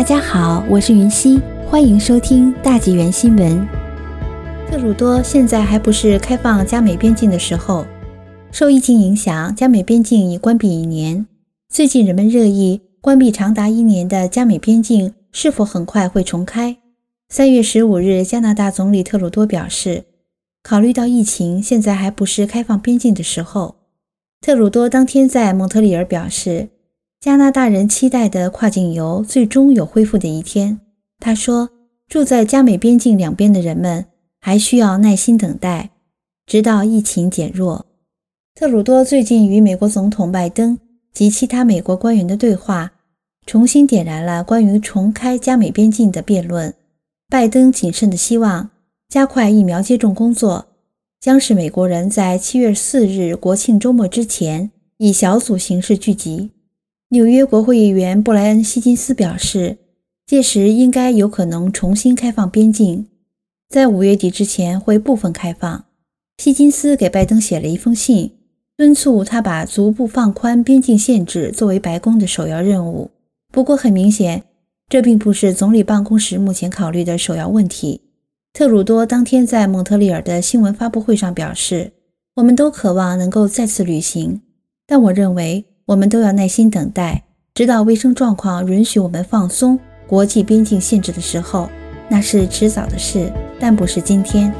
大家好，我是云溪，欢迎收听大纪元新闻。特鲁多现在还不是开放加美边境的时候，受疫情影响，加美边境已关闭一年。最近人们热议关闭长达一年的加美边境是否很快会重开。三月十五日，加拿大总理特鲁多表示，考虑到疫情现在还不是开放边境的时候，特鲁多当天在蒙特利尔表示。加拿大人期待的跨境游最终有恢复的一天。他说：“住在加美边境两边的人们还需要耐心等待，直到疫情减弱。”特鲁多最近与美国总统拜登及其他美国官员的对话，重新点燃了关于重开加美边境的辩论。拜登谨慎地希望加快疫苗接种工作，将使美国人在七月四日国庆周末之前以小组形式聚集。纽约国会议员布莱恩·希金斯表示，届时应该有可能重新开放边境，在五月底之前会部分开放。希金斯给拜登写了一封信，敦促他把逐步放宽边境限制作为白宫的首要任务。不过，很明显，这并不是总理办公室目前考虑的首要问题。特鲁多当天在蒙特利尔的新闻发布会上表示：“我们都渴望能够再次旅行，但我认为。”我们都要耐心等待，直到卫生状况允许我们放松国际边境限制的时候，那是迟早的事，但不是今天。